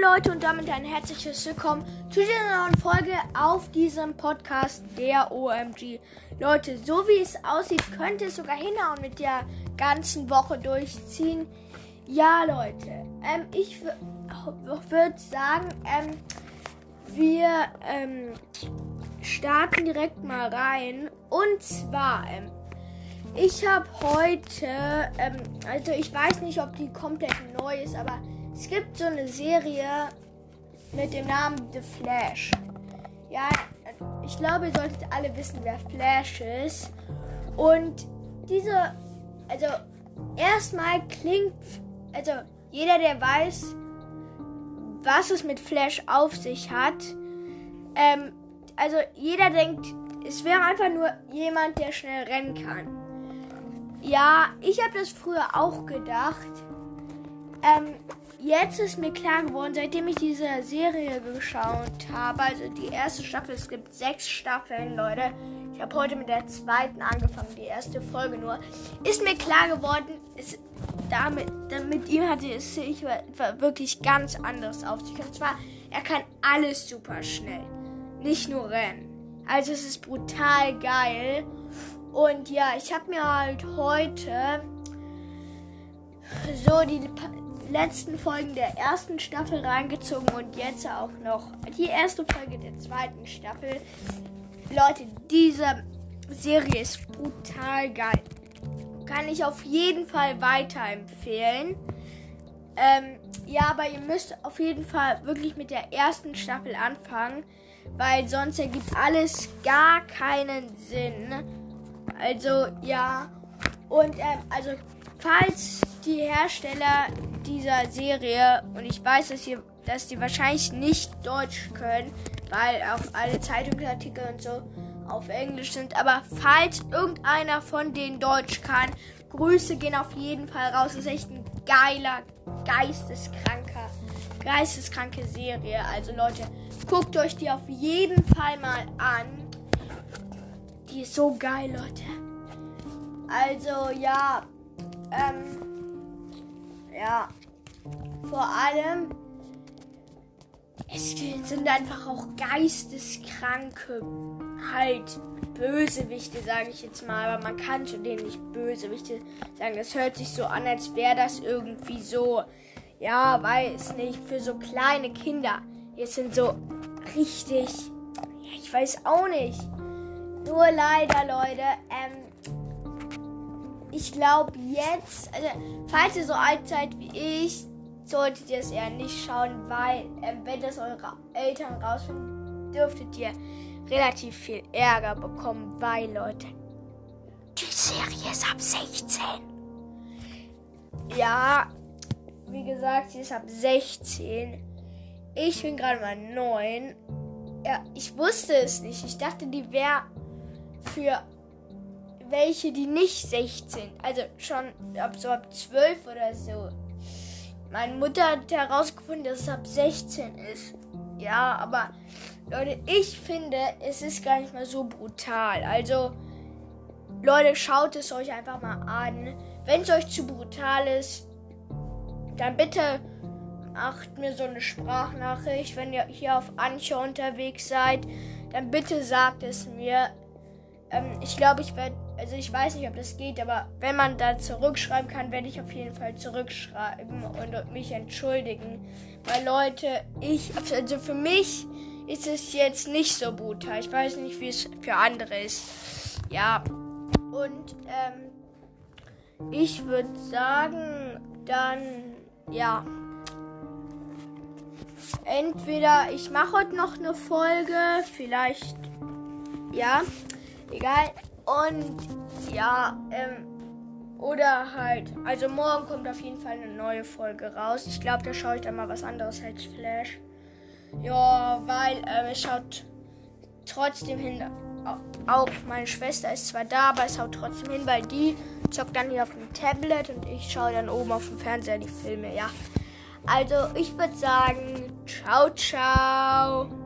Leute und damit ein herzliches Willkommen zu dieser neuen Folge auf diesem Podcast der OMG. Leute, so wie es aussieht, könnte es sogar hinhauen mit der ganzen Woche durchziehen. Ja, Leute, ähm, ich würde sagen, ähm, wir ähm, starten direkt mal rein. Und zwar, ähm, ich habe heute, ähm, also ich weiß nicht, ob die komplett neu ist, aber es gibt so eine Serie mit dem Namen The Flash. Ja, ich glaube, ihr solltet alle wissen, wer Flash ist. Und diese, also erstmal klingt, also jeder, der weiß, was es mit Flash auf sich hat, ähm, also jeder denkt, es wäre einfach nur jemand, der schnell rennen kann. Ja, ich habe das früher auch gedacht. Ähm, jetzt ist mir klar geworden, seitdem ich diese Serie geschaut habe, also die erste Staffel, es gibt sechs Staffeln, Leute. Ich habe heute mit der zweiten angefangen, die erste Folge nur. Ist mir klar geworden, es, damit, damit ihm hatte es sich wirklich ganz anders auf sich. Und zwar, er kann alles super schnell, nicht nur rennen. Also es ist brutal geil. Und ja, ich habe mir halt heute so die letzten Folgen der ersten Staffel reingezogen und jetzt auch noch die erste Folge der zweiten Staffel. Leute, diese Serie ist brutal geil. Kann ich auf jeden Fall weiterempfehlen. Ähm, ja, aber ihr müsst auf jeden Fall wirklich mit der ersten Staffel anfangen, weil sonst ergibt alles gar keinen Sinn. Also ja. Und ähm, also falls die Hersteller dieser Serie und ich weiß, dass ihr, dass die wahrscheinlich nicht Deutsch können, weil auch alle Zeitungsartikel und so auf Englisch sind. Aber falls irgendeiner von denen Deutsch kann, Grüße gehen auf jeden Fall raus. Das ist echt ein geiler, geisteskranker, geisteskranke Serie. Also Leute, guckt euch die auf jeden Fall mal an. Die ist so geil, Leute. Also ja, ähm, ja, vor allem, es sind einfach auch geisteskranke, halt Bösewichte, sage ich jetzt mal. Aber man kann zu denen nicht Bösewichte sagen. Das hört sich so an, als wäre das irgendwie so, ja, weiß nicht, für so kleine Kinder. Jetzt sind so richtig, ja, ich weiß auch nicht. Nur leider, Leute, ähm, ich glaube jetzt, also falls ihr so alt seid wie ich, solltet ihr es eher nicht schauen, weil äh, wenn das eure Eltern rausfinden, dürftet ihr relativ viel Ärger bekommen, weil Leute, die Serie ist ab 16. Ja, wie gesagt, sie ist ab 16. Ich bin gerade mal 9. Ja, ich wusste es nicht. Ich dachte, die wäre für welche, die nicht 16, also schon ab so ab 12 oder so. Meine Mutter hat herausgefunden, dass es ab 16 ist. Ja, aber Leute, ich finde, es ist gar nicht mal so brutal. Also, Leute, schaut es euch einfach mal an. Wenn es euch zu brutal ist, dann bitte macht mir so eine Sprachnachricht. Wenn ihr hier auf Ancha unterwegs seid, dann bitte sagt es mir. Ähm, ich glaube, ich werde also ich weiß nicht, ob das geht, aber wenn man da zurückschreiben kann, werde ich auf jeden Fall zurückschreiben und mich entschuldigen. Weil Leute, ich, also für mich ist es jetzt nicht so brutal. Ich weiß nicht, wie es für andere ist. Ja. Und ähm, ich würde sagen, dann ja. Entweder ich mache heute noch eine Folge, vielleicht ja, egal. Und ja, ähm, oder halt, also morgen kommt auf jeden Fall eine neue Folge raus. Ich glaube, da schaue ich dann mal was anderes als Flash. Ja, weil ähm, es schaut trotzdem hin. Auch meine Schwester ist zwar da, aber es haut trotzdem hin, weil die zockt dann hier auf dem Tablet und ich schaue dann oben auf dem Fernseher die Filme, ja. Also ich würde sagen, ciao, ciao.